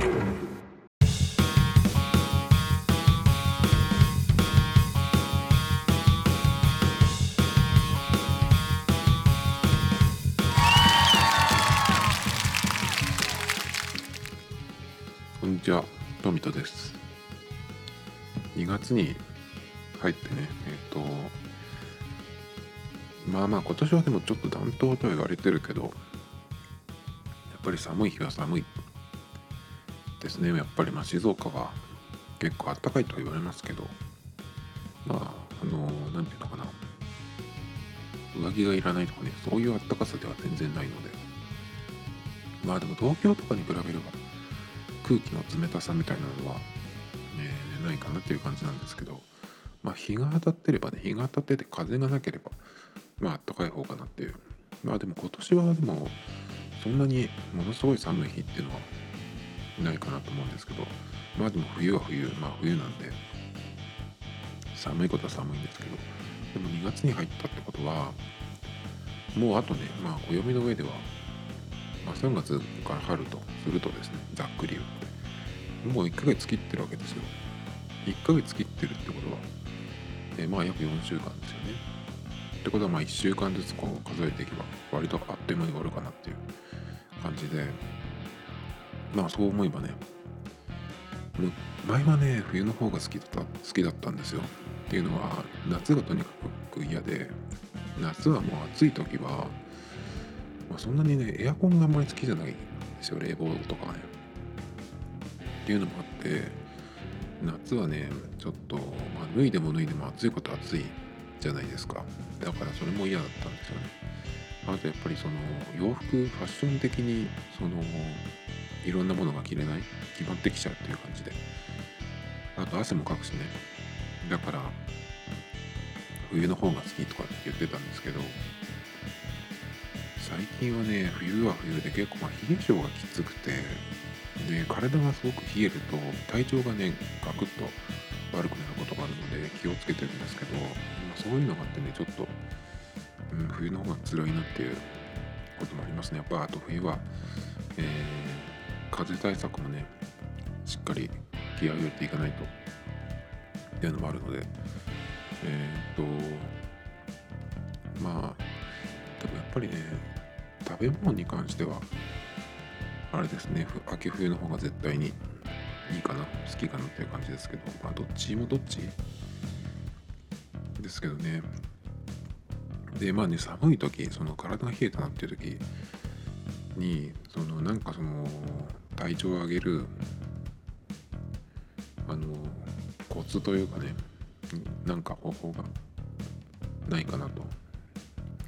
こんにちは、トミトです。2月に入ってね、えっ、と、まあまあ今年はでもちょっと暖冬とは言われてるけど、やっぱり寒い日は寒いですね。やっぱりまあ静岡は結構暖かいとは言われますけど、まあ、あの、なんていうのかな、上着がいらないとかね、そういう暖かさでは全然ないので、まあでも東京とかに比べれば、空気の冷たさみたいなのは、えーないかなっていう感じなんですけど、まあ、日が当たってればね日が当たってて風がなければまあ暖かい方かなっていう。まあでも今年はでもそんなにものすごい寒い日っていうのはないかなと思うんですけどまあでも冬は冬まあ冬なんで寒いことは寒いんですけどでも2月に入ったってことはもうあとねまあ暦の上ではまあ、3月から春とするとですねざっくり言うと。もう1ヶ月切ってるわけですよ。1ヶ月切ってるってことは、えまあ約4週間ですよね。ってことはまあ1週間ずつこう数えていけば割とあっという間に終わるかなっていう感じでまあそう思えばね前はね冬の方が好きだった好きだったんですよ。っていうのは夏がとにかく嫌で夏はもう暑い時はまあ、そんなにねエアコンがあんまり好きじゃないんですよ冷房とかね。っていうのもあって夏はねちょっと、まあ、脱いでも脱いでも暑いこと暑いじゃないですか。だからそれも嫌だったんですよね。あとやっぱりその洋服ファッション的にそのいろんなものが着れない？決まってきちゃうっていう感じで。あと汗もかくしね。だから冬の方が好きとかって言ってたんですけど最近はね冬は冬で結構まあ冷え性がきつくてで体がすごく冷えると体調がねガクッと悪くなることがあるので気をつけてるんですけど、まあ、そういうのがあってねちょっと、うん、冬の方が辛いなっていうこともありますね。やっぱあと冬は、え風邪対策もねしっかり気合を入れていかないとっていうのもあるのでえーっとまあでもやっぱりね食べ物に関してはあれですね秋冬の方が絶対にいいかな好きかなっていう感じですけどまあどっちもどっちですけどね。でまあね寒い時その体が冷えたなっていう時にそのなんかその体調を上げるあのコツというかねなんか方法がないかなと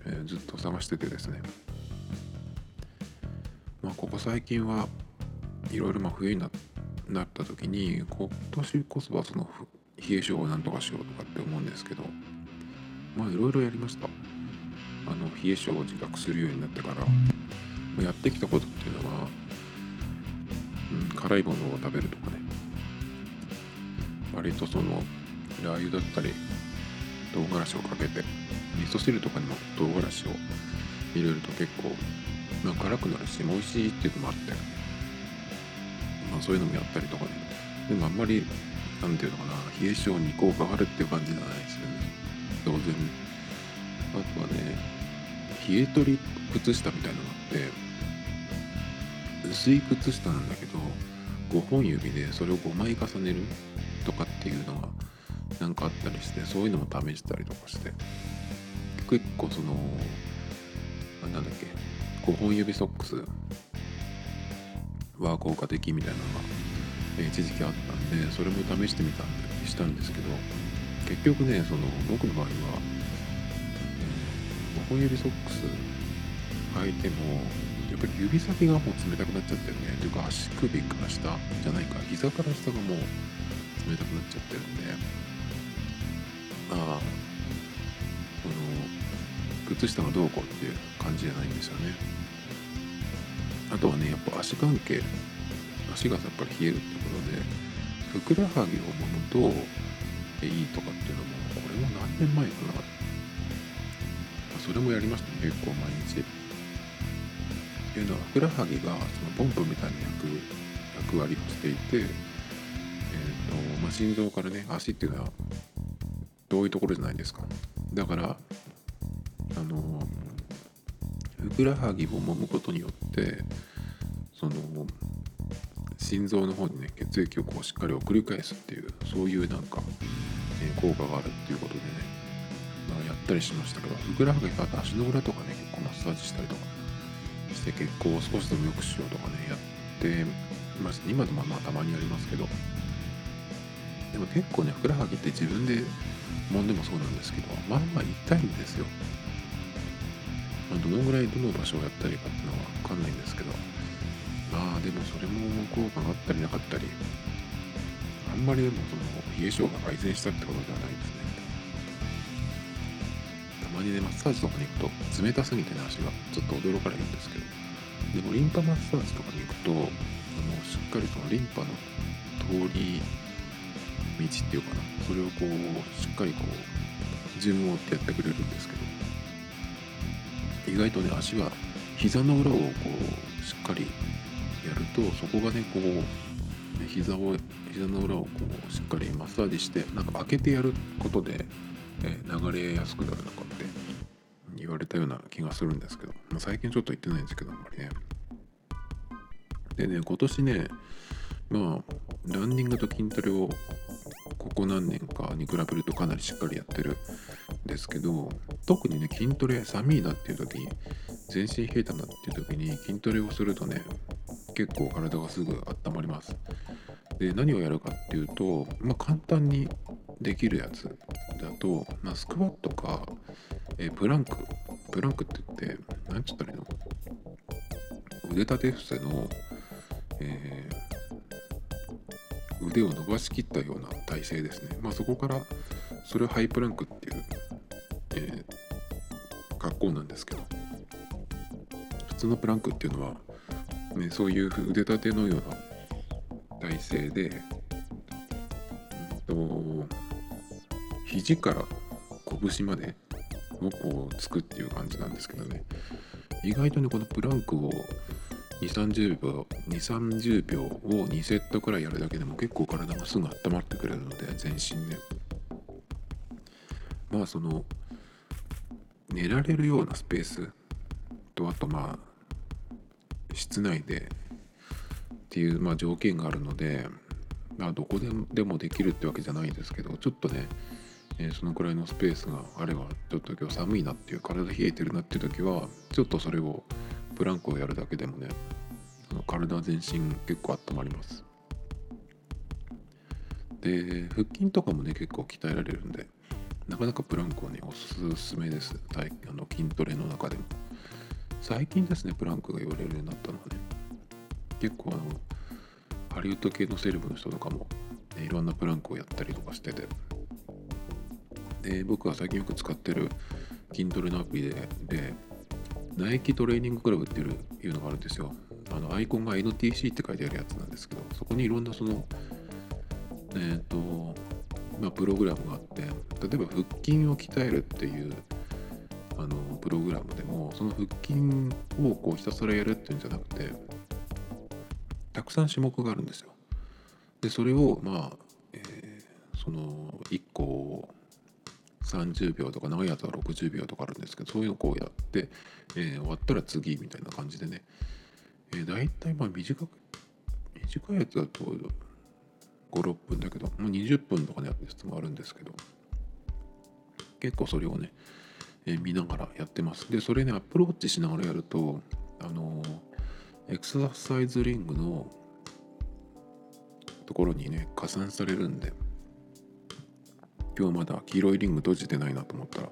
えーずっと探しててですね。まあここ最近はいろいろまあ冬になった時に今年こそはその冷え性をなんとかしようとかって思うんですけどまあいろいろやりました。あの冷え性を自覚するようになってから。やってきたことっていうのは、うん、辛いものを食べるとかね。割とそのラー油だったり唐辛子をかけて味噌汁とかにも唐辛子を入れると結構、まあ、辛くなるし美味しいっていうのもあって、まあ、そういうのもやったりとかね。でもあんまりなんていうのかな冷え性に効果があるっていう感じじゃないですよね。当然。あとはね冷え取り靴下みたいなのがあって薄い靴下なんだけど5本指でそれを5枚重ねるとかっていうのがなんかあったりしてそういうのも試したりとかして結構そのなんだっけ5本指ソックスは効果的みたいなのが一時期あったんでそれも試してみたんでしたんですけど結局ねその僕の場合は本指ソックス履いてもやっぱり指先がもう冷たくなっちゃってるね。というか足首から下じゃないか。膝から下がもう冷たくなっちゃってるんでまあ。その靴下がどうこうっていう感じじゃないんですよね。あとはねやっぱ足関係足がやっぱり冷えるってことでふくらはぎを揉むといいとかっていうのもこれも何年前かな。それもやりましたね結構毎日っていうのはふくらはぎがそのポンプみたいに焼く役割をしていて、えーとまあ、心臓からね足っていうのは遠いところじゃないですか。だからあのふくらはぎを揉むことによってその心臓の方にね血液をこうしっかり送り返すっていうそういうなんか、えー、効果があるっていうことでね、ったりしましたけどふくらはぎとあと足の裏とかね結構マッサージしたりとかして血行を少しでも良くしようとかねやってます。今でもまあたまにやりますけどでも結構ねふくらはぎって自分で揉んでもそうなんですけどまあまあ痛いんですよ、まあ、どのぐらいどの場所をやったらいいかっていうのは分かんないんですけどまあでもそれも効果があったりなかったりあんまりでもその冷え性が改善したってことではないですねたまにねマッサージとかに行くと冷たすぎてね足がちょっと驚かれるんですけど。でもリンパマッサージとかに行くとあのしっかりそのリンパの通り道っていうかなそれをこうしっかりこう順を追ってやってくれるんですけど。意外とね足は膝の裏をこうしっかりやるとそこがねこう膝を膝の裏をこうしっかりマッサージしてなんか開けてやることで、え流れやすくなるのかたような気がするんですけど、まあ、最近ちょっと言ってないんですけどあんまりね。でね今年ねまあランニングと筋トレをここ何年かに比べるとかなりしっかりやってるんですけど特にね筋トレ寒いなっていう時に全身冷えたなっていう時に筋トレをするとね結構体がすぐ温まります。で何をやるかっていうと、まあ、簡単にできるやつだと、まあ、スクワットか、えプランクプランクって言って何ちゅったらいいの？腕立て伏せの、えー、腕を伸ばしきったような体勢ですね、まあ、そこからそれをハイプランクっていう、えー、格好なんですけど。普通のプランクっていうのはね、そういう腕立てのような体勢で、うんと、肘から拳までをこうつくっていう感じなんですけどね。意外とねこのプランクを2 3 0秒2 3 0秒を2セットくらいやるだけでも結構体がすぐ温まってくれるので全身でまあその寝られるようなスペース。とあとまあ室内でっていう、まあ、条件があるので、まあ、どこでもできるってわけじゃないんですけどちょっとね、えー、そのくらいのスペースがあればちょっと今日寒いなっていう体冷えてるなっていう時はちょっとそれをブランクをやるだけでもねあの体全身結構温まります。で腹筋とかもね結構鍛えられるんでなかなかプランクはねおすすめです。あの筋トレの中でも。最近ですねプランクが言われるようになったのはね結構あのハリウッド系のセレブの人とかも、ね、いろんなプランクをやったりとかしててで僕が最近よく使ってる筋トレのアプリででナイキトレーニングクラブっていういうのがあるんですよあのアイコンが NTC って書いてあるやつなんですけどそこにいろんなそのえっ、ー、とまあプログラムがあって例えば腹筋を鍛えるっていうあのプログラムでもその腹筋をこうひたすらやるっていうんじゃなくてたくさん種目があるんですよ。でそれをまあ、えー、その1個30秒とか長いやつは60秒とかあるんですけどそういうのをこうやって、えー、終わったら次みたいな感じでね、えー、大体まあ短く短いやつだと56分だけどもう20分とかのやつもあるんですけど結構それをねえ見ながらやってます。で、それね、アプローチしながらやると、あのエクササイズリングのところにね、加算されるんで、今日まだ黄色いリング閉じてないなと思ったら、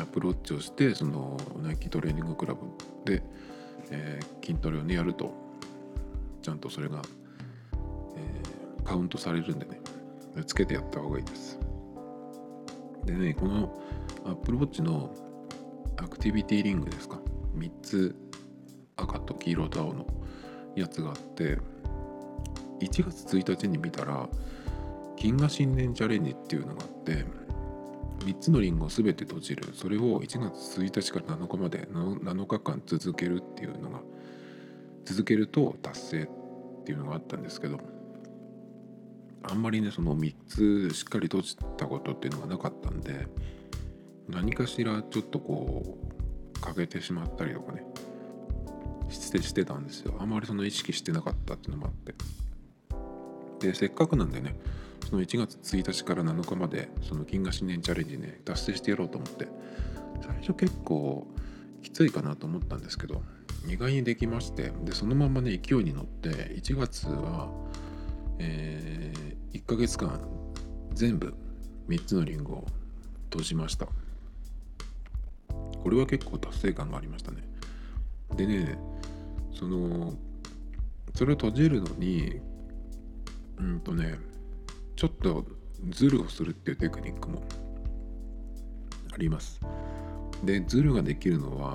アプローチをして、そのナイキトレーニングクラブで、えー、筋トレをね、やると、ちゃんとそれが、えー、カウントされるんでね、つけてやった方がいいです。でね、この Apple Watch のアクティビティリングですか。3つ赤と黄色と青のやつがあって1月1日に見たら金河新年チャレンジっていうのがあって3つのリンゴを全て閉じる。それを1月1日から7日まで7日間続けるっていうのが続けると達成っていうのがあったんですけどあんまりねその3つしっかり閉じたことっていうのがなかったんで何かしらちょっとこう欠けてしまったりとかねしてしてたんですよ。あんまりその意識してなかったっていうのもあって。でせっかくなんでねその1月1日から7日までその金河新年チャレンジね達成してやろうと思って最初結構きついかなと思ったんですけど意外にできましてでそのままね勢いに乗って1月は、えー、1ヶ月間全部3つのリングを閉じました。これは結構達成感がありましたね。でねそのそれを閉じるのにうんとねちょっとズルをするっていうテクニックもあります。でズルができるのは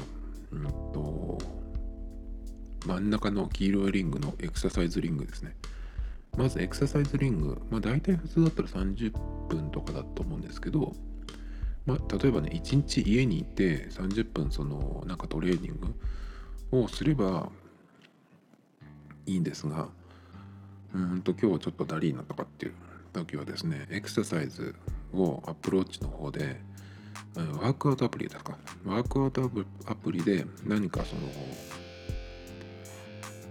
うんと真ん中の黄色いリングのエクササイズリングですね。まずエクササイズリング、まあ、大体普通だったら30分とかだと思うんですけど、まあ、例えばね1日家にいて30分そのなんかトレーニングをすればいいんですがうんと今日はちょっとダリーナとかっていう時はですねエクササイズをアプローチの方でワークアウトアプリですか。ワークアウトアプリで何かその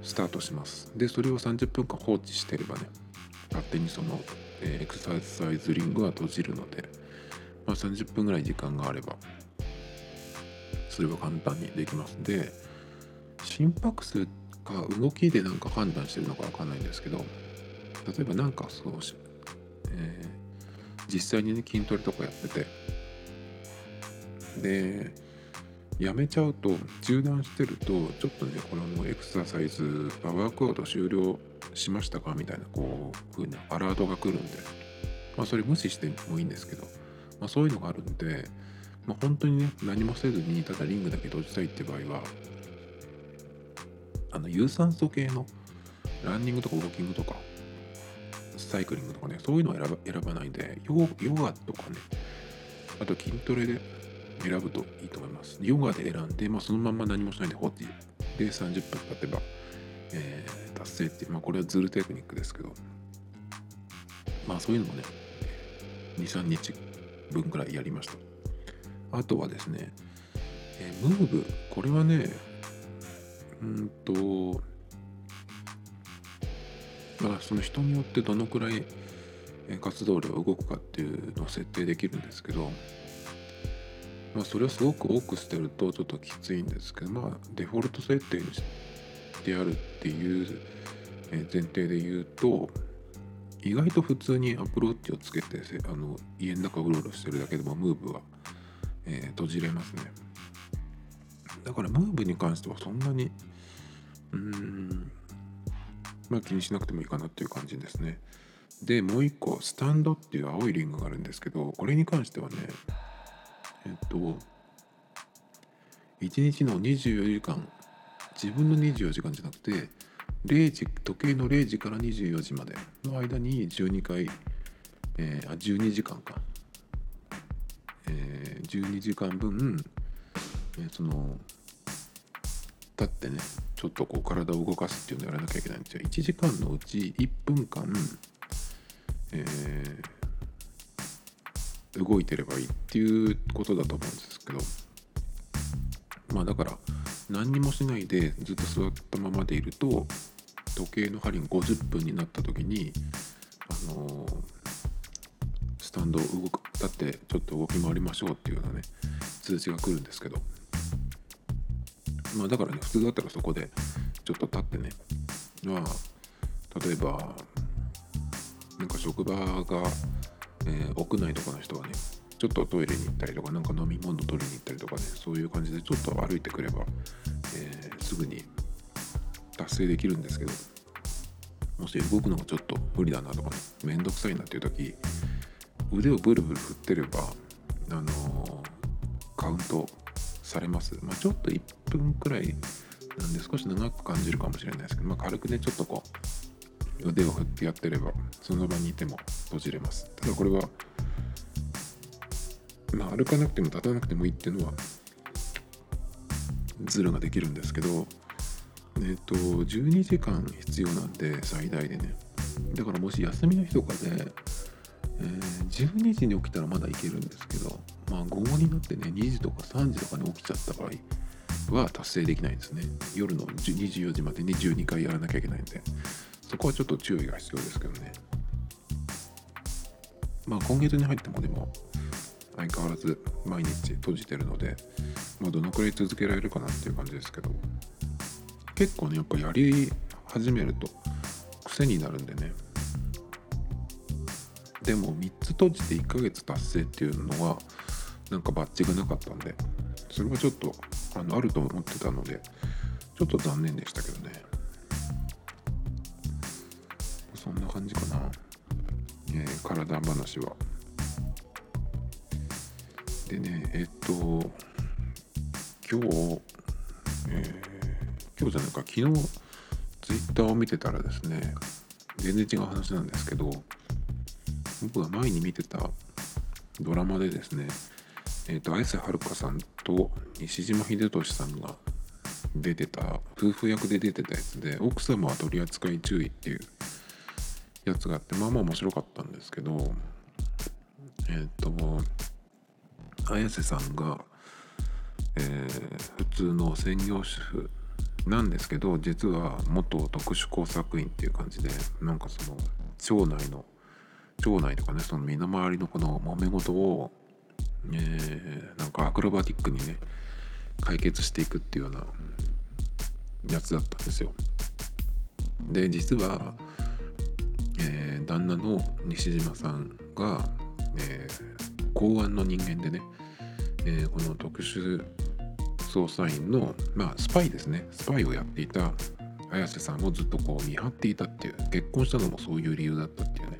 スタートします。でそれを30分間放置してればね勝手にその、エクササイズリングは閉じるので、まあ、30分ぐらい時間があればそれは簡単にできます。で心拍数か動きでなんか判断してるのか分かんないんですけど例えばなんかそう、えー、実際にね筋トレとかやってて。でやめちゃうと中断してるとちょっとねこのエクササイズワークアウト終了しましたか？みたいなこう風なアラートが来るんで。まあそれ無視してもいいんですけど、まあ、そういうのがあるんで、まあ、本当にね何もせずにただリングだけ閉じたいって場合はあの有酸素系のランニングとかウォーキングとかサイクリングとかねそういうのを選ば選ばないんでヨガとかねあと筋トレで選ぶといいと思います。ヨガで選んで、まあ、そのまんま何もしないで放置で30分経てば、えー、達成っていう、まあ、これはズルテクニックですけどまあそういうのもね23日分くらいやりました。あとはですね、えー、ムーブ。これはねうんとまあその人によってどのくらい活動量が動くかっていうのを設定できるんですけどまあそれをすごく多く捨てるとちょっときついんですけどまあデフォルト設定にしてあるっていう前提で言うと意外と普通にアプローチをつけてあの家の中うろうろしてるだけでもムーブは、えー、閉じれますね。だからムーブに関してはそんなにうーんまあ気にしなくてもいいかなっていう感じですね。でもう一個スタンドっていう青いリングがあるんですけどこれに関してはねえっと1日の24時間自分の24時間じゃなくて0時時計の0時から24時までの間に12回、えー、あ12時間か、えー、12時間分、えー、その立ってねちょっとこう体を動かすっていうのをやらなきゃいけないんですよ。1時間のうち1分間、えー動いてればいいっていうことだと思うんですけど。まあだから何にもしないでずっと座ったままでいると時計の針が50分になった時にあのー、スタンドを動く立ってちょっと動き回りましょうっていうようなね通知が来るんですけど。まあだからね普通だったらそこでちょっと立ってね。まあ例えばなんか職場がえー、屋内とかの人はねちょっとトイレに行ったりとかなんか飲み物取りに行ったりとかねそういう感じでちょっと歩いてくれば、えー、すぐに達成できるんですけどもし動くのがちょっと無理だなとかねめんどくさいなっていう時腕をブルブル振ってればあのー、カウントされます、まあ、ちょっと1分くらいなんで少し長く感じるかもしれないですけど、まあ、軽くねちょっとこう腕を振ってやってればその場にいても閉じれます。ただこれはまあ歩かなくても立たなくてもいいっていうのはズルができるんですけど、ね、っ、と12時間必要なんで最大でね。だからもし休みの日とかで、えー、12時に起きたらまだいけるんですけどまあ午後になってね2時とか3時とかに起きちゃった場合は達成できないんですね。夜の24時までに12回やらなきゃいけないんで。そこはちょっと注意が必要ですけどね。まあ今月に入ってもでも相変わらず毎日閉じてるので、まあ、どのくらい続けられるかなっていう感じですけど結構ねやっぱやり始めると癖になるんでね。でも3つ閉じて1ヶ月達成っていうのはなんかバッジがなかったんでそれはちょっとあのあると思ってたのでちょっと残念でしたけどね。そんな感じかな、えー、体話は。でねえっと今日、えー、今日じゃないか昨日ツイッターを見てたらですね全然違う話なんですけど僕が前に見てたドラマでですねえ、ー、と綾瀬はるかさんと西島秀俊さんが出てた夫婦役で出てたやつで奥様は取り扱い注意っていうやつがあってまあまあ面白かったんですけどえっ、ー、と綾瀬さんが、えー、普通の専業主婦なんですけど実は元特殊工作員っていう感じでなんかその町内の町内とかねその身の回りのこの揉め事を、えー、なんかアクロバティックにね解決していくっていうようなやつだったんですよ。で実は、えー、旦那の西島さんが、えー、公安の人間でねえー、この特殊捜査員の、まあ、スパイですねスパイをやっていた綾瀬さんをずっとこう見張っていたっていう結婚したのもそういう理由だったっていうね、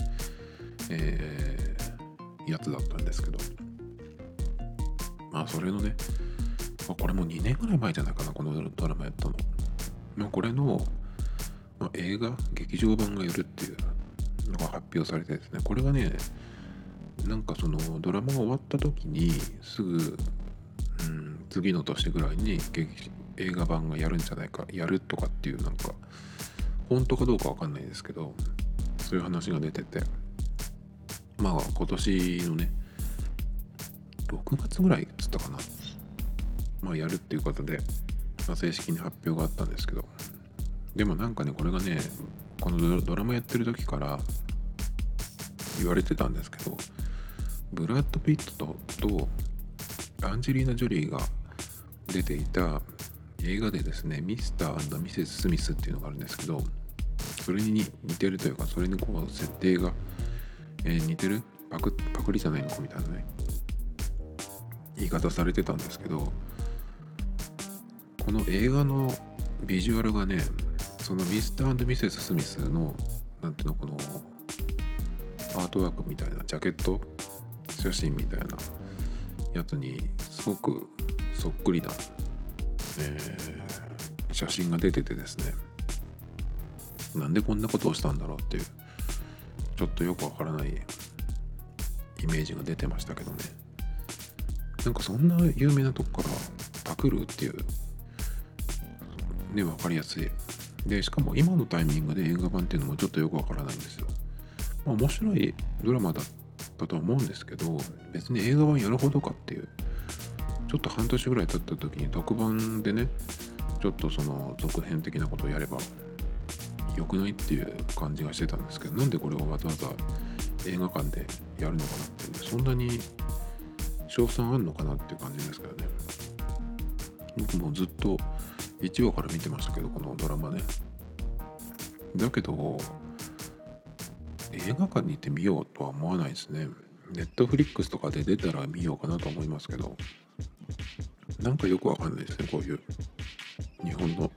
えー、やつだったんですけど。まあそれのね、まあ、これも2年ぐらい前じゃないかなこのドラマやったの。まあ、これの、まあ、映画劇場版がやるっていうのが発表されてですね。これがねなんかそのドラマが終わった時にすぐ、うん、次の年ぐらいに映画版がやるんじゃないかやるとかっていうなんか本当かどうかわかんないですけどそういう話が出てて。まあ今年のね6月ぐらいっつったかな。まあやるっていうことで、まあ、正式に発表があったんですけど。でもなんかねこれがねこのドラマやってる時から言われてたんですけどブラッド・ピットとアンジェリーナ・ジョリーが出ていた映画でですねミスターミセス・スミスっていうのがあるんですけどそれに似てるというかそれにこう設定が、えー、似てる？パクパクリじゃないの？かみたいなね。言い方されてたんですけどこの映画のビジュアルがねそのミスターミセス・スミスのなんていうのこのアートワークみたいなジャケット？写真みたいなやつにすごくそっくりな、えー、写真が出ててですね。なんでこんなことをしたんだろうっていう。ちょっとよくわからないイメージが出てましたけどね。なんかそんな有名なとこからパクるっていうね分かりやすい。でしかも今のタイミングで映画版っていうのもちょっとよくわからないんですよ、まあ、面白いドラマだったとは思うんですけど別に映画版やるほどかっていうちょっと半年ぐらい経った時に特番でねちょっとその続編的なことをやれば良くないっていう感じがしてたんですけどなんでこれをわざわざ映画館でやるのかなっていうそんなに賞賛あんのかなっていう感じですけどね僕もずっと1話から見てましたけどこのドラマねだけど映画館に行って見ようとは思わないですね。ネットフリックスとかで出たら見ようかなと思いますけど、なんかよくわかんないですね、こういう日本の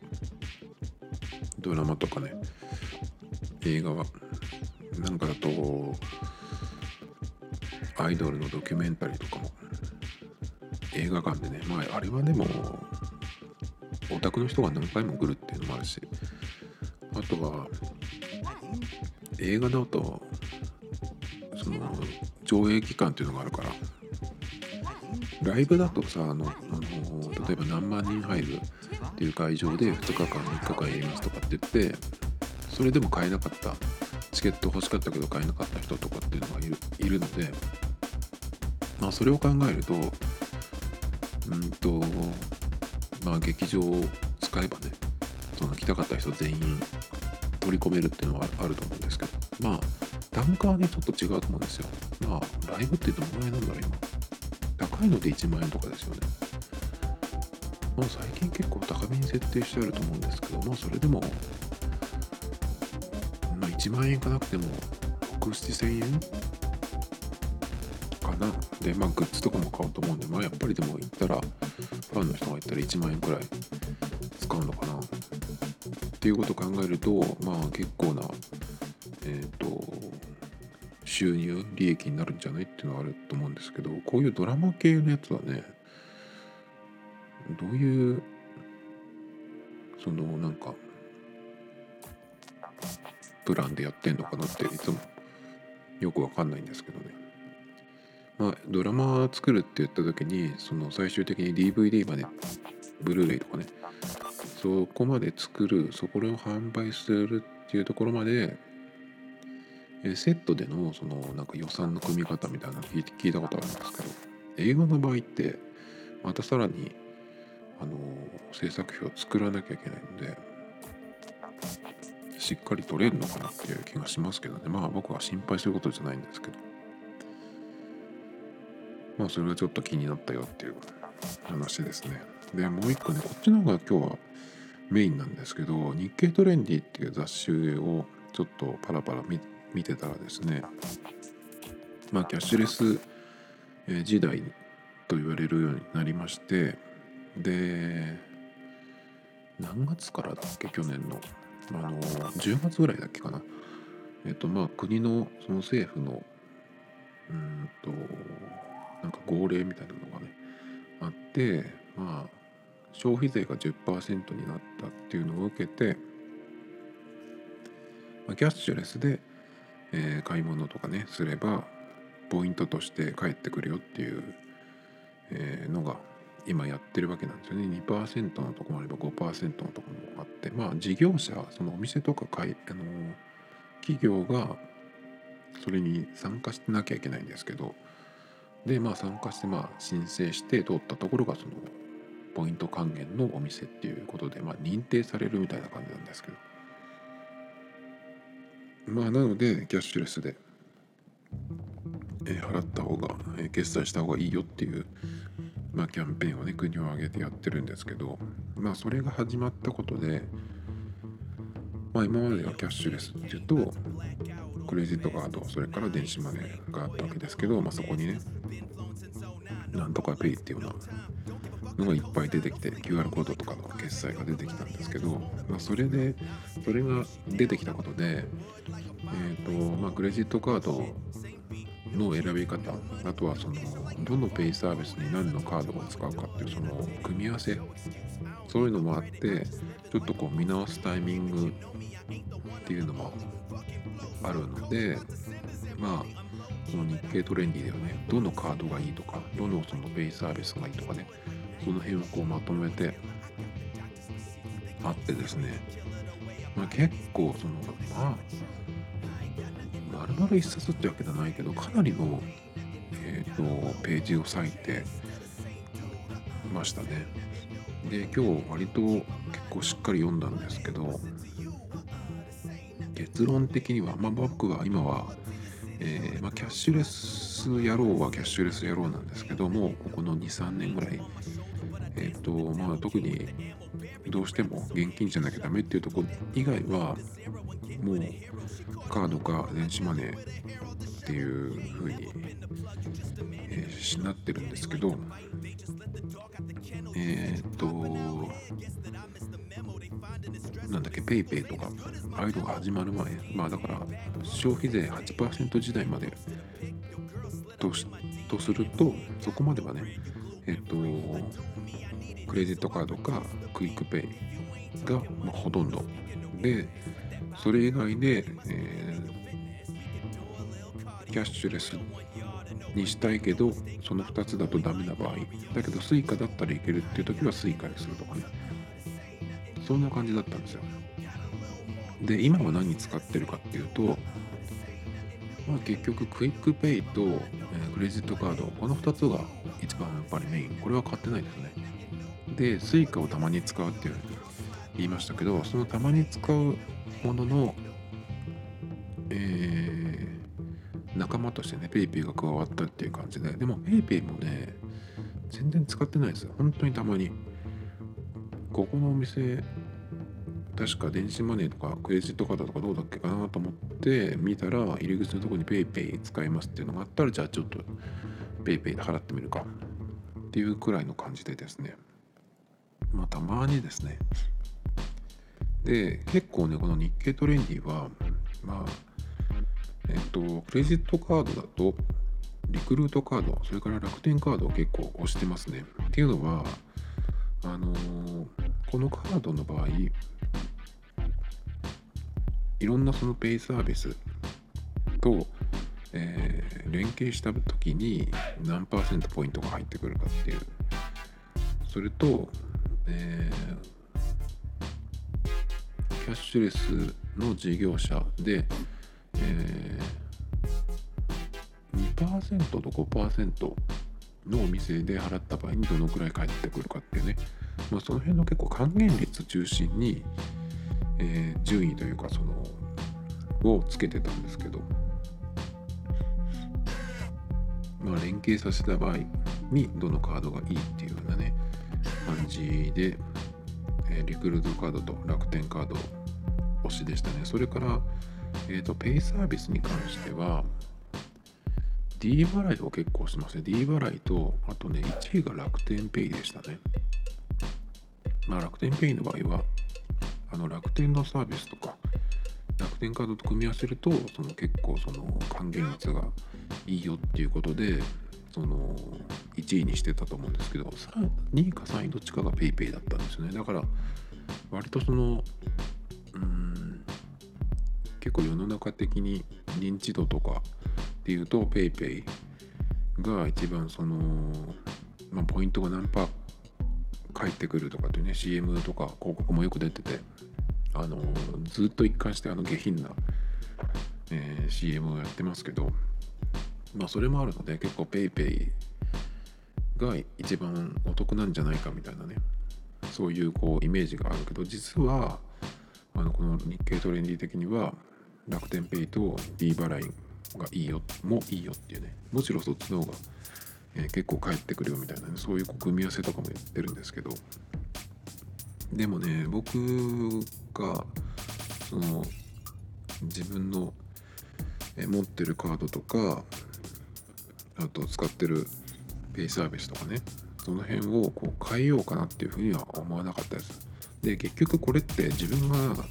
ドラマとかね、映画は。なんかだと、アイドルのドキュメンタリーとかも。映画館でね、まああれはでも、オタクの人が何回も来るっていうのもあるし、あとは、映画だとその上映期間っていうのがあるから。ライブだとさあのあの例えば何万人入るっていう会場で2日間3日間やりますとかって言ってそれでも買えなかった。チケット欲しかったけど買えなかった人とかっていうのがいるいるのでまあそれを考えるとうんとまあ劇場を使えばねその来たかった人全員取り込めるっていうのはあると思うんですけどまあ単価はねちょっと違うと思うんですよ。まあライブってどのぐらいなんだろう今。高いので1万円とかですよね。まあ最近結構高めに設定してあると思うんですけどまあそれでもまあ1万円いかなくても6、7千円かな。でまあグッズとかも買うと思うんでまあやっぱりでも行ったらファンの人が行ったら1万円くらい使うのかな。っていうことを考えるとまあ結構なえっ、ー、と収入利益になるんじゃないっていうのはあると思うんですけどこういうドラマ系のやつはねどういうそのなんかプランでやってんのかなっていつもよくわかんないんですけどね。まあドラマ作るって言った時にその最終的に DVD までブルーレイとかね。そこまで作るそこを販売するっていうところまでセットでのそのなんか予算の組み方みたいなの聞いたことあるんですけど映画の場合ってまたさらにあの制作費を作らなきゃいけないのでしっかり取れるのかなっていう気がしますけどね。まあ僕は心配することじゃないんですけど。まあそれがちょっと気になったよっていう話ですね。でもう一個ねこっちの方が今日はメインなんですけど日経トレンディっていう雑誌をちょっとパラパラ見てたらですねまあキャッシュレス時代と言われるようになりましてで何月からだっけ去年の。あの10月ぐらいだっけかな。えっとまあ国のその政府のうんとなんか号令みたいなのがねあってまあ消費税が10%になったっていうのを受けて、まあ、キャッシュレスで、えー、買い物とかねすればポイントとして返ってくるよっていう、えー、のが今やってるわけなんですよね。2%のとこもあれば5%のとこもあって。まあ事業者そのお店とか買いあの企業がそれに参加してなきゃいけないんですけど。でまあ参加してまあ申請して通ったところがそのポイント還元のお店っていうことで、まあ、認定されるみたいな感じなんですけど。まあなのでキャッシュレスで、え、払った方が、え、決済した方がいいよっていう、まあ、キャンペーンをね国を挙げてやってるんですけどまあそれが始まったことでまあ今まではキャッシュレスっていうとクレジットカードそれから電子マネーがあったわけですけど、まあ、そこにねなんとかペイっていうようなのがいっぱい出てきて QR コードとかの決済が出てきたんですけど、まあ、それでそれが出てきたことで、えーとまあ、クレジットカードの選び方あとはそのどのペイサービスに何のカードを使うかっていうその組み合わせ。そういうのもあってちょっとこう見直すタイミングっていうのもあるのでまあその日経トレンディではね。どのカードがいいとかどのそのペイサービスがいいとかね。その辺をこうまとめてあってですね、まあ、結構そのまあ丸々一冊ってわけじゃないけどかなりの、えーと、ページを割いてましたね。で今日割と結構しっかり読んだんですけど結論的には、まあ、僕は今は、えーまあ、キャッシュレス野郎はキャッシュレス野郎なんですけどもここの23年ぐらいえ、ー、とまあ特にどうしても現金じゃなきゃダメっていうとこ以外はもうカードか電子マネーっていう風に、えー、なってるんですけどえっ、となんだっけ PayPay とかああいうのが始まる前まあだから消費税8%時代までととするとそこまではねえっ、とクレジットカードかクイックペイが、ま、ほとんど。でそれ以外で、えー、キャッシュレスにしたいけどその2つだとダメな場合。だけど Suica だったらいけるっていう時は Suica にするとかね。そんな感じだったんですよ。で今は何使ってるかっていうと、まあ、結局クイックペイと、えー、クレジットカードこの2つが一番やっぱりメイン。これは買ってないですね。で Suica をたまに使うっていう言いましたけどそのたまに使うもののえー、仲間としてね PayPay が加わったっていう感じで。でも PayPay もね全然使ってないです本当にたまに。ここのお店確か電子マネーとかクレジットカードとかどうだっけかなと思って見たら入り口のとこに PayPay 使いますっていうのがあったらじゃあちょっと PayPay で払ってみるかっていうくらいの感じでですね。まあたまにですね。で結構ねこの日経トレンディはまあえっとクレジットカードだとリクルートカードそれから楽天カードを結構押してますね。っていうのはあのー、このカードの場合いろんなそのペイサービスと、えー、連携した時に何パーセントポイントが入ってくるかっていう。それと、えー、キャッシュレスの事業者で、えー、2%と5%のお店で払った場合にどのくらい返ってくるかっていうね、まあ、その辺の結構還元率中心に、えー、順位というかそのをつけてたんですけど、まあ、連携させた場合にどのカードがいいっていうようなね感じで、え、リクルートカードと楽天カード推しでしたねそれから、えーと、ペイサービスに関しては D 払いを結構しますね。D 払いと、あとね、1位が楽天ペイでしたね。まあ、楽天ペイの場合は、あの楽天のサービスとか、楽天カードと組み合わせると、その結構その還元率がいいよっていうことで、その1位にしてたと思うんですけど、2位か3位どっちかが PayPay だったんですよね。だから、割とその、うん、結構世の中的に認知度とかっていうと PayPay が一番その、まあ、ポイントが何パー返ってくるとかっていうね CM とか広告もよく出ててあのずっと一貫してあの下品な、えー、CM をやってますけどまあそれもあるので結構 PayPay が一番お得なんじゃないかみたいなねそういうこうイメージがあるけど実はあのこの日経トレンディ的には楽天ペイと D 払いがいいよもいいよっていうねもちろそっちの方が、えー、結構返ってくるよみたいな、ね、そういう組み合わせとかもやってるんですけどでもね僕がその自分の持ってるカードとかあと使ってるペイサービスとかねその辺をこう変えようかなっていうふうには思わなかったです。で結局これって自分が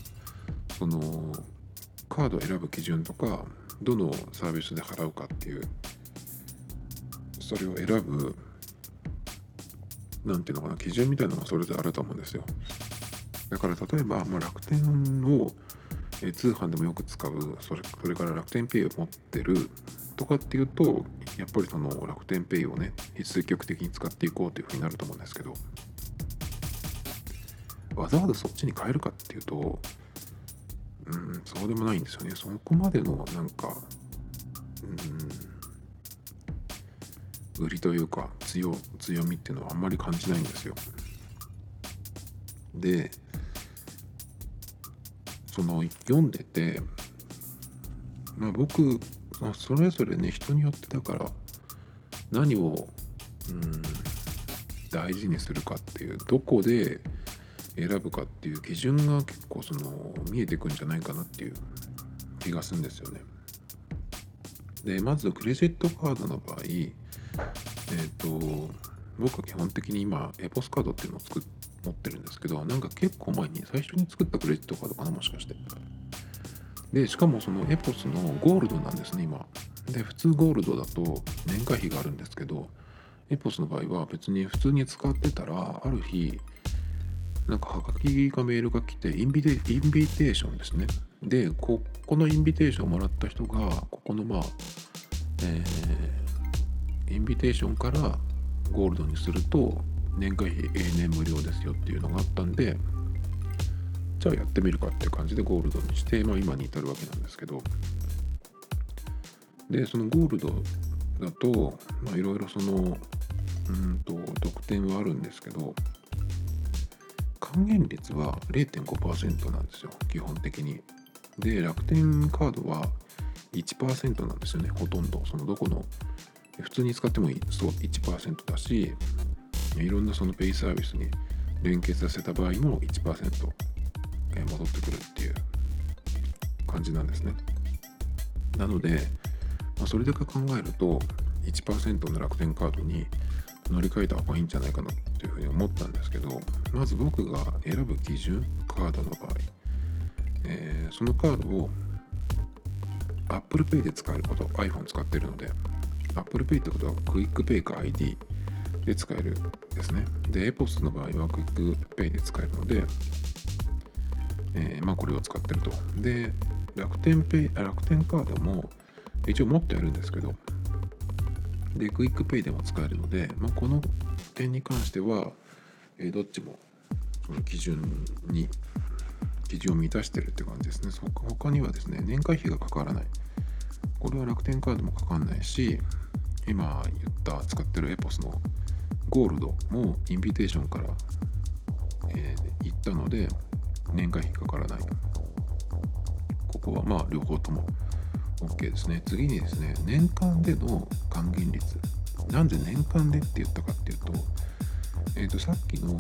そのカードを選ぶ基準とかどのサービスで払うかっていうそれを選ぶ何ていうのかな基準みたいなのがそれぞれあると思うんですよ。だから例えば、まあ、楽天をえ通販でもよく使うそれそれから楽天ペイを持ってるとかっていうとやっぱりその楽天ペイをね積極的に使っていこうというふうになると思うんですけどわざわざそっちに変えるかっていうとうん、そうでもないんですよね。そこまでのなんか、うん、売りというか強強みっていうのはあんまり感じないんですよ。で、その読んでて、まあ僕、それぞれね、人によってだから何を、うん、大事にするかっていう、どこで選ぶかっていう基準が結構その見えてくんじゃないかなっていう気がするんですよね。でまずクレジットカードの場合えっ、ー、と僕は基本的に今エポスカードっていうのを作って持ってるんですけどなんか結構前に最初に作ったクレジットカードかなもしかして。でしかもそのエポスのゴールドなんですね今。で普通ゴールドだと年会費があるんですけどエポスの場合は別に普通に使ってたらある日なんかはがきがメールが来てインビテインビテーションですね。でここのインビテーションをもらった人がここのまあ、えーインビテーションからゴールドにすると年会費永年無料ですよっていうのがあったんでじゃあやってみるかっていう感じでゴールドにして、まあ、今に至るわけなんですけど。でそのゴールドだといろいろそのうんと特典はあるんですけど還元率は0.5%なんですよ基本的に。で楽天カードは1%なんですよねほとんど。そのどこの普通に使ってもそう1%だしいろんなそのペイサービスに連携させた場合も1%戻ってくるっていう感じなんですね。なので、まあ、それだけ考えると1%の楽天カードに乗り換えた方がいいんじゃないかなというふうに思ったんですけどまず僕が選ぶ基準カードの場合、えー、そのカードを Apple Pay で使えること iPhone 使ってるので Apple Pay ってことはクイックペイか ID で使えるですね。で APOS の場合はクイックペイで使えるので、えー、まあこれを使ってると。で楽天ペイ楽天カードも一応持ってあるんですけどでクイックペイでも使えるので、まあ、この点に関しては、えー、どっちも基準に基準を満たしてるって感じですね。他にはですね年会費がかからない。これは楽天カードもかかんないし今言った使ってるエポスのゴールドもインビテーションから、えー、行ったので年会費かからないここはまあ両方とも OK ですね。次にですね年間での還元率。なんで年間でって言ったかっていうと,、えー、とさっきの、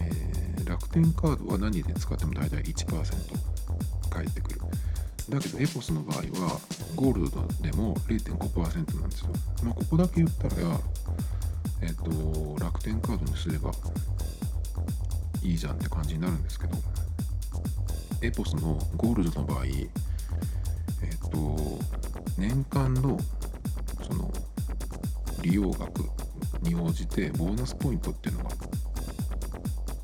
えー、楽天カードは何で使っても大体1%返ってくる。だけどエポスの場合はゴールドでも0.5%なんですよ。まあ、ここだけ言ったら、えっ、と、楽天カードにすればいいじゃんって感じになるんですけど、エポスのゴールドの場合、えっ、と、年間のその利用額に応じてボーナスポイントっていうのが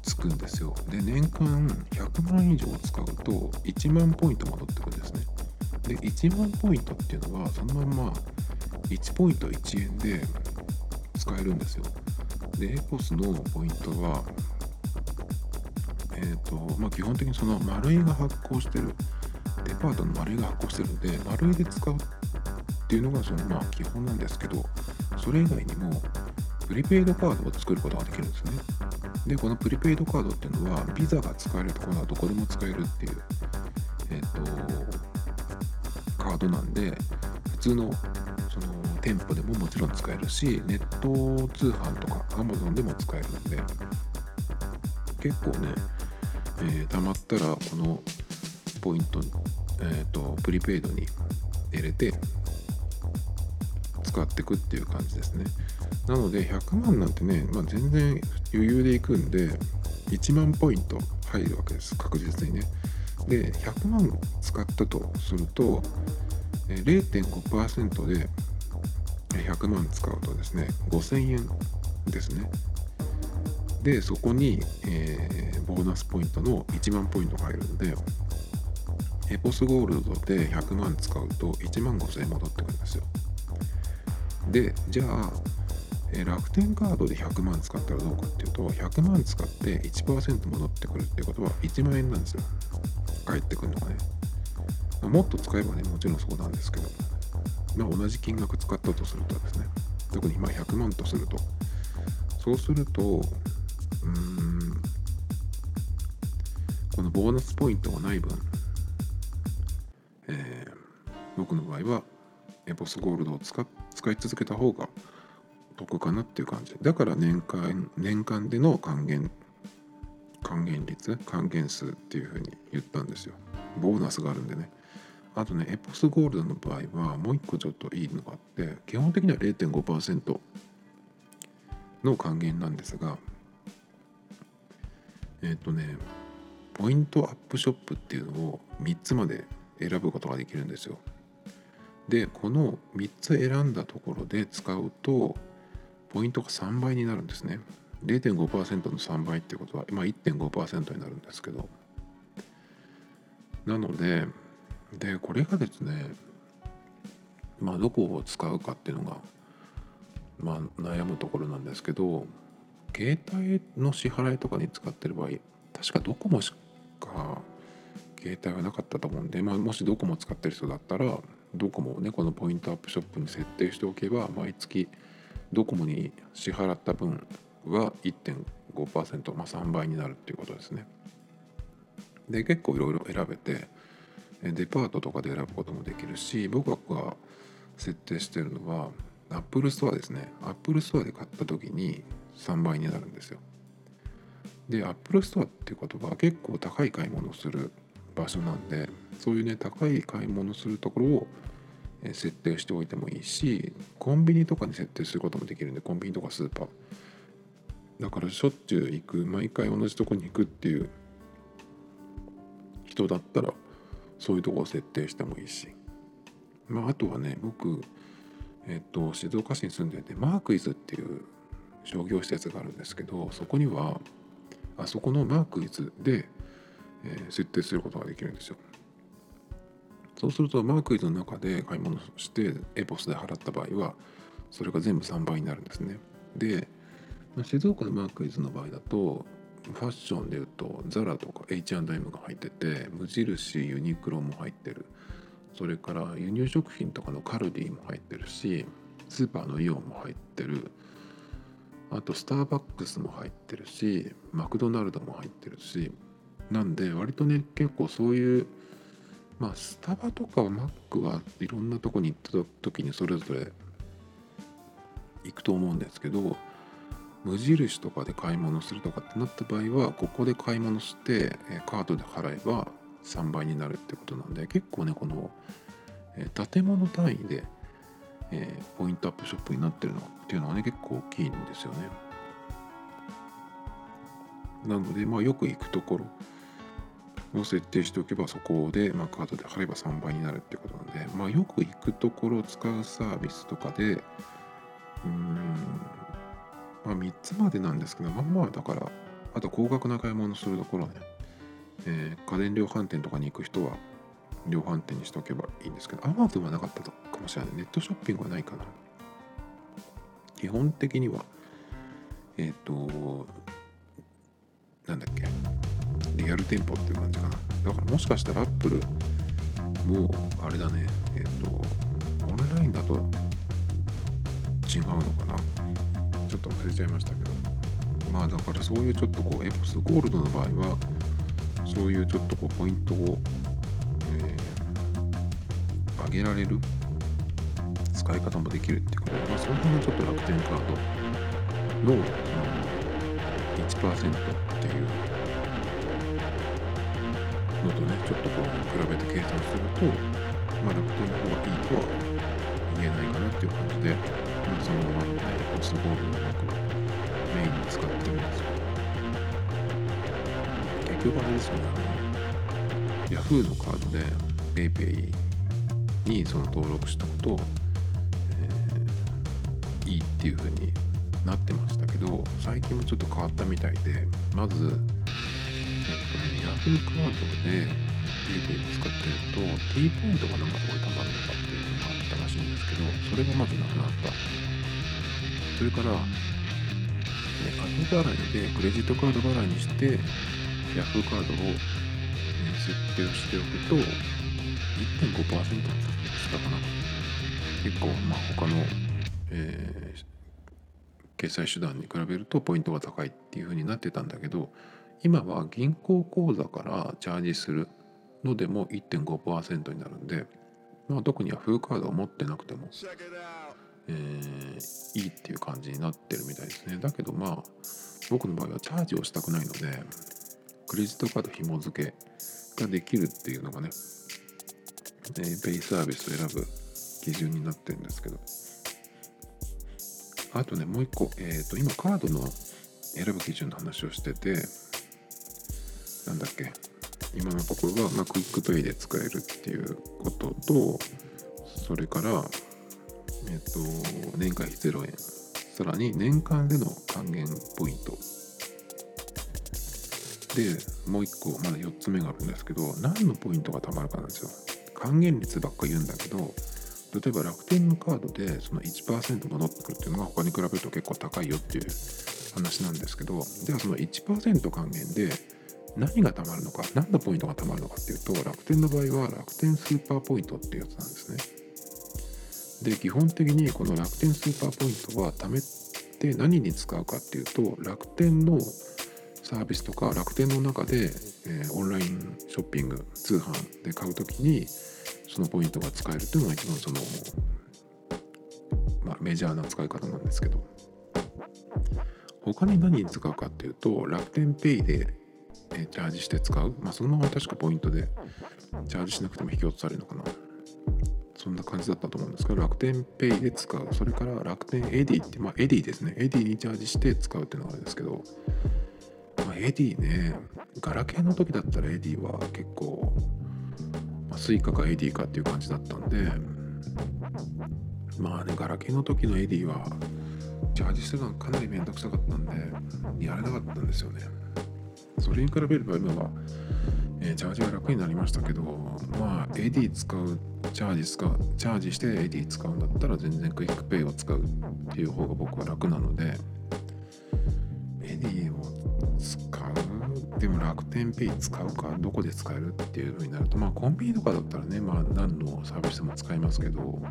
つくんですよ。で年間100万以上使うと1万ポイント戻ってくるんですね。で1万ポイントっていうのはそのまんま1ポイント1円で使えるんですよでエコスのポイントはえっ、ー、とまあ基本的にその丸いが発行してるデパートの丸いが発行してるんで丸いで使うっていうのがそのまあ基本なんですけどそれ以外にもプリペイドカードを作ることができるんですね。で、このプリペイドカードっていうのは、ビザが使えるところはどこでも使えるっていう、えっ、ー、と、カードなんで、普通の店舗でももちろん使えるし、ネット通販とか Amazon でも使えるんで、結構ね、えー、貯まったらこのポイント、えっ、ー、と、プリペイドに入れて使っていくっていう感じですね。なので100万なんてね、まあ、全然余裕でいくんで1万ポイント入るわけです確実にねで100万使ったとすると0.5%で100万使うとですね5000円ですね。でそこに、えー、ボーナスポイントの1万ポイントが入るのでエポスゴールドで100万使うと1万5000円戻ってくるんですよ。でじゃあえ楽天カードで100万使ったらどうかっていうと100万使って1%戻ってくるってことは1万円なんですよ。返ってくるのがね。もっと使えばねもちろんそうなんですけど。まあ同じ金額使ったとするとですね。特に今100万とすると。そうするとうーんこのボーナスポイントがない分、えー、僕の場合はエボスゴールドを使使い続けた方が得かなっていう感じ。だから年間年間での還元還元率還元数っていうふうに言ったんですよ。ボーナスがあるんでね。あとねエポスゴールドの場合はもう一個ちょっといいのがあって基本的には0.5%の還元なんですがえっ、ー、とねポイントアップショップっていうのを3つまで選ぶことができるんですよでこの3つ選んだところで使うとポイントが3倍になるんですね。0.5%の3倍ってことは、まあ、1.5%になるんですけど。なので、で、これがですね、まあ、どこを使うかっていうのが、まあ、悩むところなんですけど携帯の支払いとかに使ってる場合確かドコモしか携帯はなかったと思うんで、まあ、もしドコモ使ってる人だったらドコモをねこのポイントアップショップに設定しておけば毎月ドコモに支払った分は1.5%、まあ、3倍になるっていうことですね。で結構いろいろ選べてデパートとかで選ぶこともできるし僕が設定してるのは Apple Store ですね。Apple Store で買った時に3倍になるんですよ。で Apple Store っていうことは結構高い買い物をする場所なんでそういうね高い買い物するところを設定しておいてもいいしコンビニとかに設定することもできるんでコンビニとかスーパー。だからしょっちゅう行く毎回同じとこに行くっていう人だったらそういうとこを設定してもいいし。まああとはね僕えっと静岡市に住んでてマークイズっていう商業施設があるんですけどそこにはあそこのマークイズで、えー、設定することができるんですよ。そうするとマークイズの中で買い物してエポスで払った場合はそれが全部3倍になるんですね。で静岡のマークイズの場合だとファッションでいうとザラとか H&M が入ってて無印ユニクロも入ってる。それから輸入食品とかのカルディも入ってるしスーパーのイオンも入ってる。あとスターバックスも入ってるしマクドナルドも入ってるし。なんで割とね結構そういうまあスタバとかマックはいろんなとこに行った時にそれぞれ行くと思うんですけど無印とかで買い物するとかってなった場合はここで買い物してカードで払えば3倍になるってことなんで結構ねこの建物単位でポイントアップショップになってるのっていうのはね結構大きいんですよね。なのでまあよく行くところを設定しておけばそこで、まあ、カードで払えば3倍になるってことなんで、まあ、よく行くところを使うサービスとかでうんまあ3つまでなんですけどまあまあだからあと高額な買い物するところねえー、家電量販店とかに行く人は量販店にしておけばいいんですけど Amazon はなかったかもしれない。ネットショッピングはないかな。基本的にはえっ、ー、となんだっけ。リアル店舗っていう感じかな。だからもしかしたら Apple もあれだね。えっ、ー、とオンラインだと違うのかな。ちょっと忘れちゃいましたけど。まあだからそういうちょっとこうエプスゴールドの場合はそういうちょっとこうポイントを、えー、上げられる使い方もできるっていうか、まあ、その辺がちょっと楽天カードの、1%っていうのとねちょっとこう比べて計算すると、まあ、楽天の方がいいとは言えないかなっていう感じで、まあ、そのままのねコストゴールの枠メインに使ってるんですよ結局あれですよねあの Yahoo のカードで PayPay にその登録したこと、えー、いいっていう風になってましたけど最近もちょっと変わったみたいでまず、えっとね、Yahoo カードで PayPay を使ってると T ポイントがなんかこれ貯まるのかっていうのがらしいんですけどそれがまずなくなった。それから後払いでクレジットカード払いにして Yahoo カードを、設定をしておくと1.5%したかな。結構まあ他の、えー、決済手段に比べるとポイントが高いっていう風になってたんだけど今は銀行口座からチャージするのでも1.5%になるんで、まあ、特に Yahoo カードを持ってなくても、えー、いいっていう感じになってるみたいですね。だけどまあ僕の場合はチャージをしたくないのでクレジットカード紐付けができるっていうのがね、えー、ペイサービスを選ぶ基準になってるんですけど、あとね、もう一個、えっ、ー、と、今カードの選ぶ基準の話をしてて、なんだっけ、今のところは、まあ、クイックペイで使えるっていうことと、それから、えっ、と、年会費0円、さらに年間での還元ポイント。でもう一個まだ4つ目があるんですけど何のポイントがたまるかなんですよ。還元率ばっか言うんだけど例えば楽天のカードでその1%戻ってくるっていうのが他に比べると結構高いよっていう話なんですけどではその1%還元で何が貯まるのか何のポイントが貯まるのかっていうと楽天の場合は楽天スーパーポイントっていうやつなんですね。で基本的にこの楽天スーパーポイントは貯めて何に使うかっていうと楽天のサービスとか楽天の中で、えー、オンラインショッピング通販で買う時にそのポイントが使えるっていうのが一番その、まあ、メジャーな使い方なんですけど。他に何に使うかっていうと楽天ペイでえチャージして使う、まあ、そのまま確かポイントでチャージしなくても引き落とされるのかな。そんな感じだったと思うんですけど楽天ペイで使う。それから楽天エディって、まあ、エディですね。エディにチャージして使うっていうのがあるんですけど、まあ、エディねガラケーの時だったらエディは結構、まあ、スイカかエディかっていう感じだったんでまあねガラケーの時のエディはチャージするのはかなり面倒くさかったんでやれなかったんですよね。それに比べれば今は、えー、チャージが楽になりましたけど、まあ、エディ使う、チャージ使う、チャージして AD 使うんだったら全然クイックペイを使うっていう方が僕は楽なので、エディを使う、でも楽天ペイ使うか、どこで使えるっていう風になると、まあコンビニとかだったらね、まあ何のサービスでも使いますけど、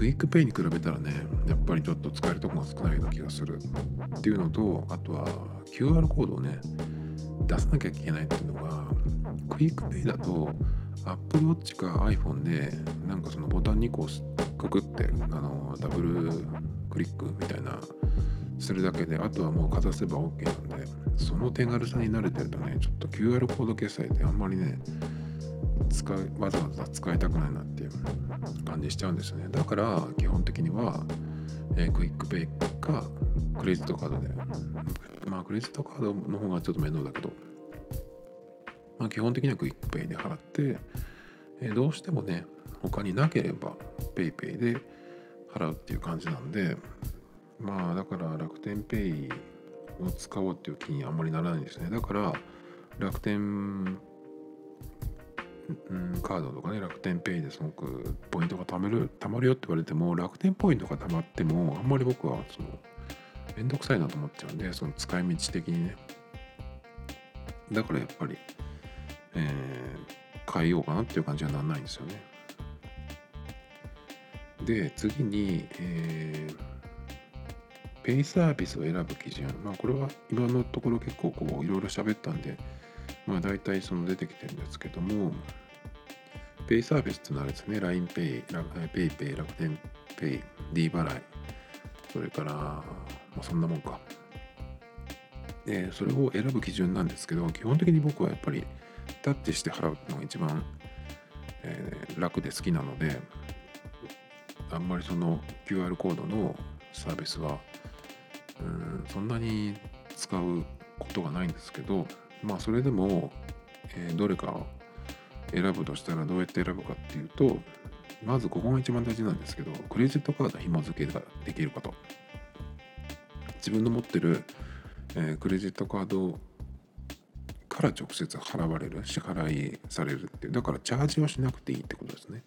クイックペイに比べたらねやっぱりちょっと使えるとこが少ないような気がする。っていうのとあとは QR コードをね出さなきゃいけないっていうのがクイックペイだと Apple Watch か iPhone でなんかそのボタン2個くくってあのダブルクリックみたいなするだけであとはもうかざせば OK なんでその手軽さに慣れてるとねちょっと QR コード決済ってあんまりね使いわざわざ使いたくないなっていう感じしちゃうんですよね。だから基本的には、えー、クイックペイかクレジットカードで。まあクレジットカードの方がちょっと面倒だけど。まあ基本的にはクイックペイで払って、えー、どうしてもね他になければ PayPay で払うっていう感じなんでまあだから楽天ペイを使おうっていう気にあんまりならないんですね。だから楽天うん、カードとかね楽天ペイですごくポイントが貯める貯まるよって言われても楽天ポイントが貯まってもあんまり僕はそのめんどくさいなと思っちゃうんでその使い道的にね。だからやっぱり、えー、変えようかなっていう感じはなんないんですよね。で次に、えー、ペイサービスを選ぶ基準。まあこれは今のところ結構こういろいろ喋ったんでまあ大体その出てきてるんですけども、ペイサービスっていうのはですね、LINEPay、PayPay、楽天 Pay、D 払い、それから、まあ、そんなもんか。で、それを選ぶ基準なんですけど、基本的に僕はやっぱりタッチして払うのが一番、えー、楽で好きなので、あんまりその QR コードのサービスは、うんそんなに使うことがないんですけど、まあそれでも、えー、どれか選ぶとしたらどうやって選ぶかっていうとまずここが一番大事なんですけどクレジットカード紐付けができること。自分の持ってる、えー、クレジットカードから直接払われる支払いされるっていう。だからチャージはしなくていいってことですね。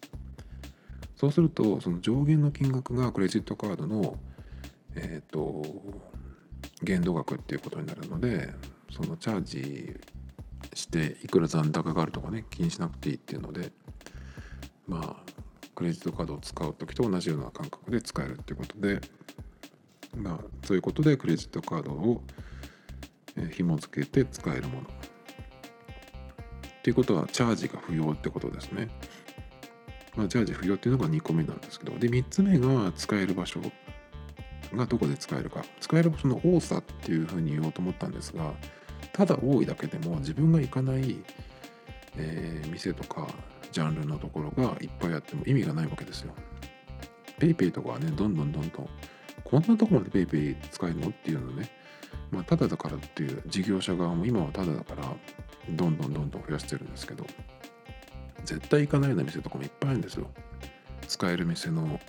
そうするとその上限の金額がクレジットカードのえっ、ー、と限度額っていうことになるのでそのチャージしていくら残高があるとかね気にしなくていいっていうのでまあクレジットカードを使う時と同じような感覚で使えるっていうことでまあそういうことでクレジットカードを紐付けて使えるものっていうことはチャージが不要ってことですね。まあ、チャージ不要っていうのが2個目なんですけどで3つ目が使える場所がどこで使えるか使える場所の多さっていうふうに言おうと思ったんですがただ多いだけでも自分が行かない、えー、店とかジャンルのところがいっぱいあっても意味がないわけですよ。PayPay とかはねどんどんどんどんこんなとこまで PayPay 使えるのっていうのね。まあただだからっていう事業者側も今はただだからどんどんどんどん増やしてるんですけど絶対行かないような店とかもいっぱいあるんですよ。使える店の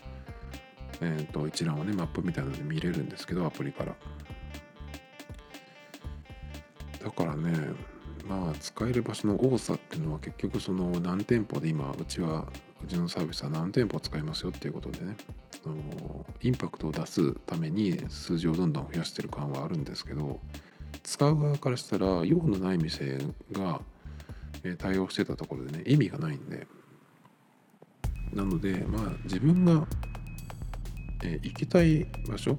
えーと、一覧をねマップみたいなので見れるんですけどアプリから。だからねまあ使える場所の多さっていうのは結局その何店舗で今うちはうちのサービスは何店舗使いますよっていうことでねそのインパクトを出すために数字をどんどん増やしてる感はあるんですけど使う側からしたら用のない店が対応してたところでね意味がないんで。なのでまあ自分が、え行きたい場所、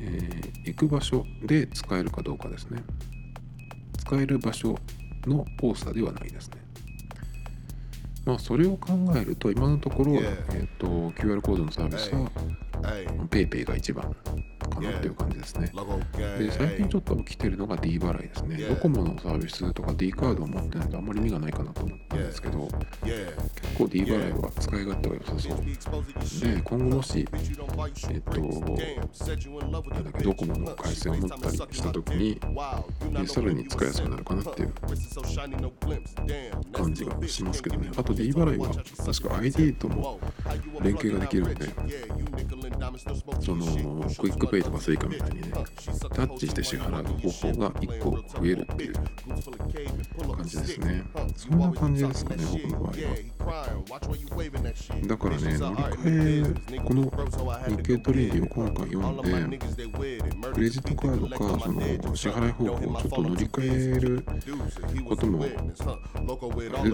えー、行く場所で使えるかどうかですね。使える場所の多さではないですね。まあそれを考えると今のところ、えーと、QR コードのサービスは PayPay が一番かなっていう感じですね。で、最近ちょっと起きてるのが D 払いですね。ドコモのサービスとか D カードを持ってないとあんまり意味がないかなと思ったんですけど、結構 D 払いは使い勝手が良さそう。で、今後もし、えっと、なんだっけ、ドコモの回線を持ったりした時に、さらに使いやすくなるかなっていう。感じがしますけどね。あと D 払いは確か ID とも連携ができるので、そのクイックペイとかスイカみたいにねタッチして支払う方法が1個増えるっていう感じですね。そんな感じですかね僕の場合は。だからね乗り換えこの日経トレーディを今回読んでクレジットカードかその支払い方法をちょっと乗り換えることも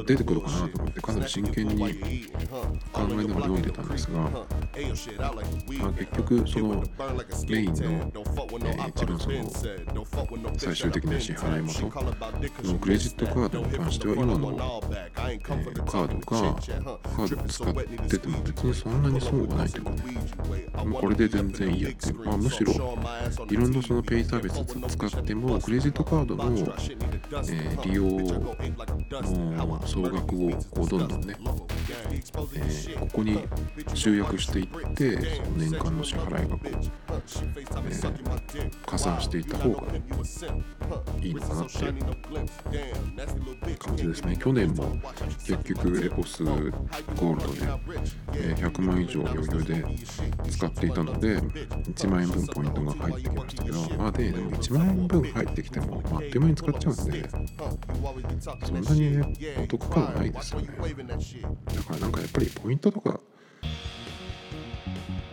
出てくるかなと思ってかなり真剣に考えながら読んでたんですが、まあ、結局そのメインの、えー、一番その最終的な支払い元。のクレジットカードに関しては今の、えー、カードがカードで使ってても別にそんなに損がないというかね。もうこれで全然いいやっていう、まあ、むしろいろんなそのペイサービス使ってもクレジットカードの、えー、利用の総額をこうどんどんね、えー、ここに集約していってその年間の支払い額を。え加算していった方がいいのかなっていう感じですね。去年も結局エコスゴールドで、え100万以上余裕で使っていたので1万円分ポイントが入ってきましたけどまあででも1万円分入ってきても、あ、っという間に使っちゃうんでそんなにねお得感はないですよね。だからなんかやっぱりポイントとかっ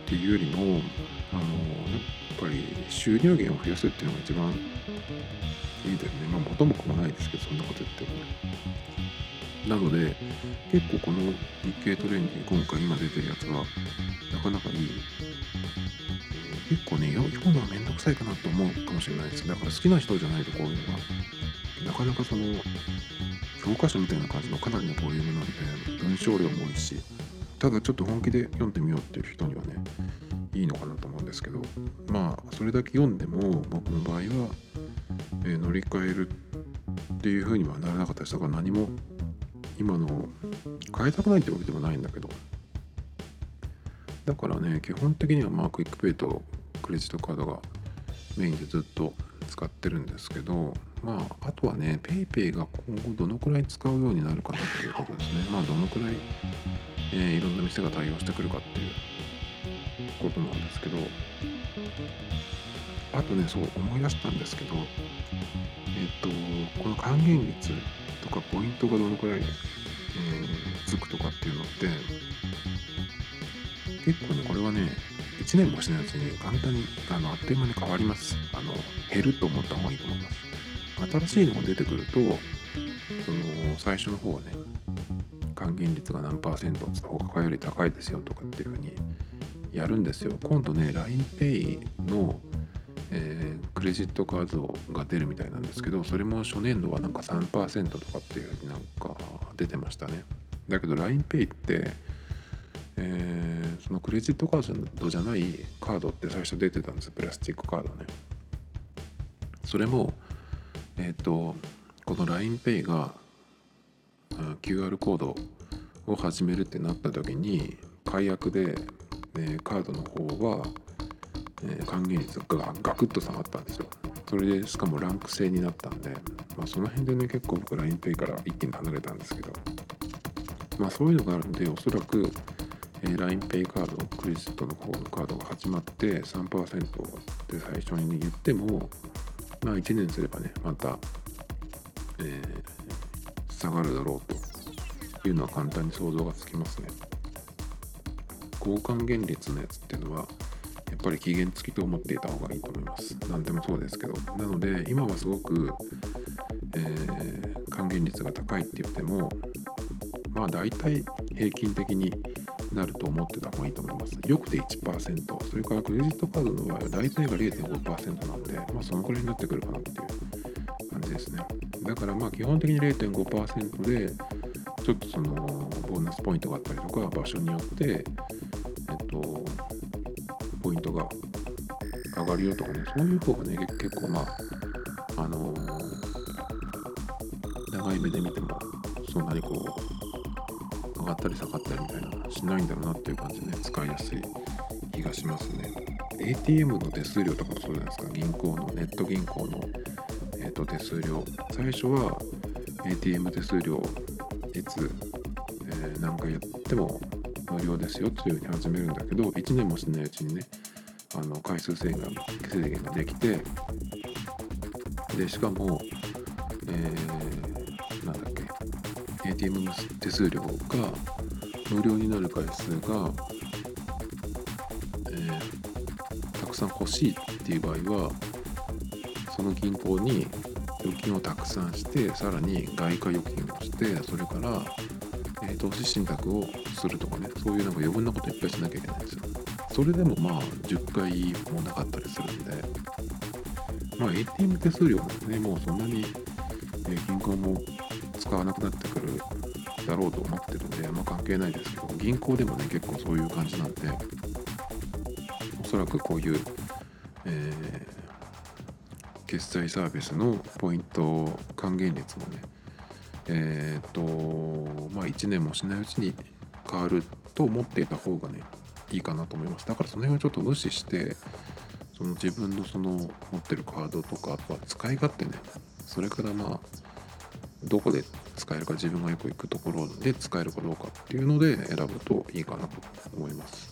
ていうよりもあのやっぱり収入源を増やすっていうのが一番いいですね。まあ元も子もないですけどそんなこと言ってもね。なので結構この日経トレンディ今回今出てるやつはなかなかいい。結構ね読むのはめんどくさいかなと思うかもしれないです。だから好きな人じゃないとこういうのがなかなかその教科書みたいな感じのかなりのボリュームなんで文章量も多いしただちょっと本気で読んでみようっていう人にはねいいのかなと思うんですけどまあそれだけ読んでも僕の場合は、えー、乗り換えるっていうふうにはならなかったですだから何も今の変えたくないってわけでもないんだけど。だからね基本的にはまあクイックペイとクレジットカードがメインでずっと使ってるんですけどまああとはね PayPay が今後どのくらい使うようになるかなっていうことですね。まあどのくらい、えー、いろんな店が対応してくるかっていうことなんですけどあとねそう思い出したんですけどえっとこの還元率とかポイントがどのくらい、えー、つくとかっていうのって結構ねこれはね1年もしないうちに簡単にあのあっという間に変わります。あの減ると思った方がいいと思います。新しいのが出てくるとその最初の方はね還元率が何パーセント他より高いですよとかっていうふうにやるんですよ。今度ね LINEPay の、えー、クレジットカードが出るみたいなんですけどそれも初年度はなんか3%とかっていうふうになんか出てましたね。だけど LINEPay って、えー、そのクレジットカードじゃないカードって最初出てたんですプラスチックカードね。それもえっ、ー、とこの LINEPay が QR コードを始めるってなった時に解約でえ、カードの方は、え、還元率がガクッと下がったんですよ。それでしかもランク制になったんで、まあ、その辺でね結構僕 LINEPay から一気に離れたんですけどまあそういうのがあるんでおそらく、え、LINEPay カードクレジットの方のカードが始まって3%って最初に言ってもまあ1年すればねまた、え、下がるだろうというのは簡単に想像がつきますね。交換原率のやつっていうのはやっぱり期限付きと思っていた方がいいと思います。何でもそうですけど。なので今はすごく、えー、還元率が高いって言ってもまあ大体平均的になると思ってた方がいいと思います。よくて1%、それからクレジットカードの場合は大体が0.5%なので、まあそのくらいになってくるかなっていう感じですね。だからまあ基本的に0.5%で、ちょっとそのボーナスポイントがあったりとか、場所によって、えっと、ポイントが上がるよとかね、そういう方がね、結構まあ、あの、長い目で見ても、そんなにこう、上がったり下がったりみたいなしないんだろうなっていう感じでね、使いやすい気がしますね。ATM の手数料とかもそうじゃないですか、銀行の、ネット銀行の、ーと、手数料。最初は ATM 手数料いつ、えー、何回やっても無料ですよというふうに始めるんだけど1年もしないうちにねあの回数制限制限ができてでしかも、えー、なんだっけ ATM 手数料が無料になる回数が、えー、たくさん欲しいっていう場合はその銀行に預金をたくさんしてさらに外貨預金をしてそれから、えー、投資信託をするとかねそういうなんか余分なこといっぱいしなきゃいけないんですよ。それでもまあ10回もなかったりするんで。まあ ATM 手数料もねもうそんなに、え銀行も使わなくなってくるだろうと思ってるんで、まあ、関係ないですけど銀行でもね結構そういう感じなんでおそらくこういう、えー、決済サービスのポイント還元率もねえっ、ー、とまあ1年もしないうちに変わると思っていた方がねいいかなと思いますだからその辺はちょっと無視してその自分のその持ってるカードとかあとは使い勝手ねそれからまあどこで使えるか自分がよく行くところで使えるかどうかっていうので選ぶといいかなと思います。